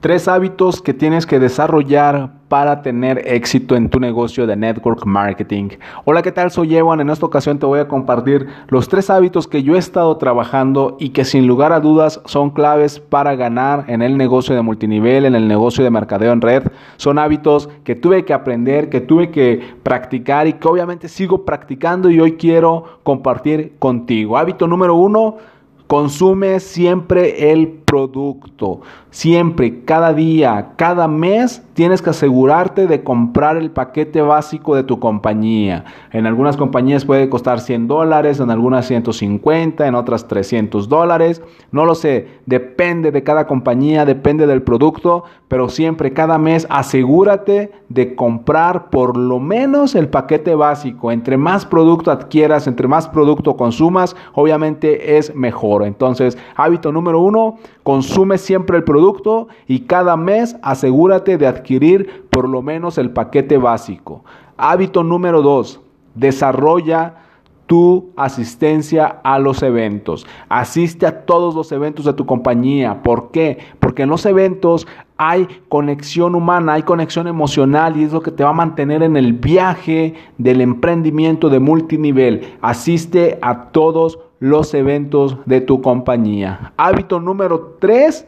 Tres hábitos que tienes que desarrollar para tener éxito en tu negocio de network marketing. Hola, ¿qué tal? Soy Evan. En esta ocasión te voy a compartir los tres hábitos que yo he estado trabajando y que sin lugar a dudas son claves para ganar en el negocio de multinivel, en el negocio de mercadeo en red. Son hábitos que tuve que aprender, que tuve que practicar y que obviamente sigo practicando y hoy quiero compartir contigo. Hábito número uno, consume siempre el producto. Siempre, cada día, cada mes, tienes que asegurarte de comprar el paquete básico de tu compañía. En algunas compañías puede costar 100 dólares, en algunas 150, en otras 300 dólares. No lo sé, depende de cada compañía, depende del producto, pero siempre, cada mes, asegúrate de comprar por lo menos el paquete básico. Entre más producto adquieras, entre más producto consumas, obviamente es mejor. Entonces, hábito número uno, Consume siempre el producto y cada mes asegúrate de adquirir por lo menos el paquete básico. Hábito número dos, desarrolla tu asistencia a los eventos. Asiste a todos los eventos de tu compañía. ¿Por qué? Porque en los eventos hay conexión humana, hay conexión emocional y es lo que te va a mantener en el viaje del emprendimiento de multinivel. Asiste a todos los eventos de tu compañía. Hábito número 3.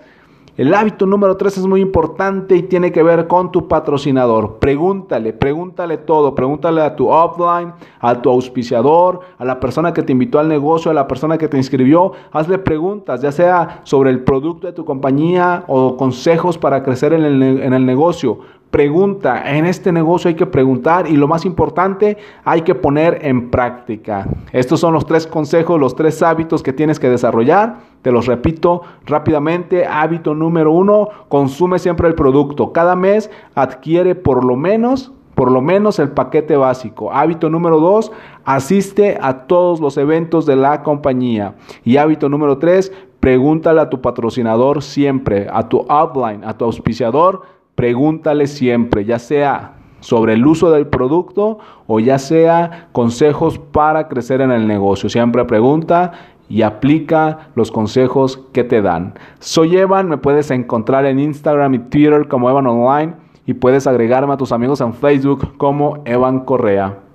El hábito número 3 es muy importante y tiene que ver con tu patrocinador. Pregúntale, pregúntale todo. Pregúntale a tu offline, a tu auspiciador, a la persona que te invitó al negocio, a la persona que te inscribió. Hazle preguntas, ya sea sobre el producto de tu compañía o consejos para crecer en el, en el negocio. Pregunta, en este negocio hay que preguntar y lo más importante, hay que poner en práctica. Estos son los tres consejos, los tres hábitos que tienes que desarrollar. Te los repito rápidamente. Hábito número uno, consume siempre el producto. Cada mes adquiere por lo menos por lo menos el paquete básico. Hábito número dos, asiste a todos los eventos de la compañía. Y hábito número tres, pregúntale a tu patrocinador siempre, a tu upline, a tu auspiciador pregúntale siempre, ya sea sobre el uso del producto o ya sea consejos para crecer en el negocio. Siempre pregunta y aplica los consejos que te dan. Soy Evan, me puedes encontrar en Instagram y Twitter como Evan Online y puedes agregarme a tus amigos en Facebook como Evan Correa.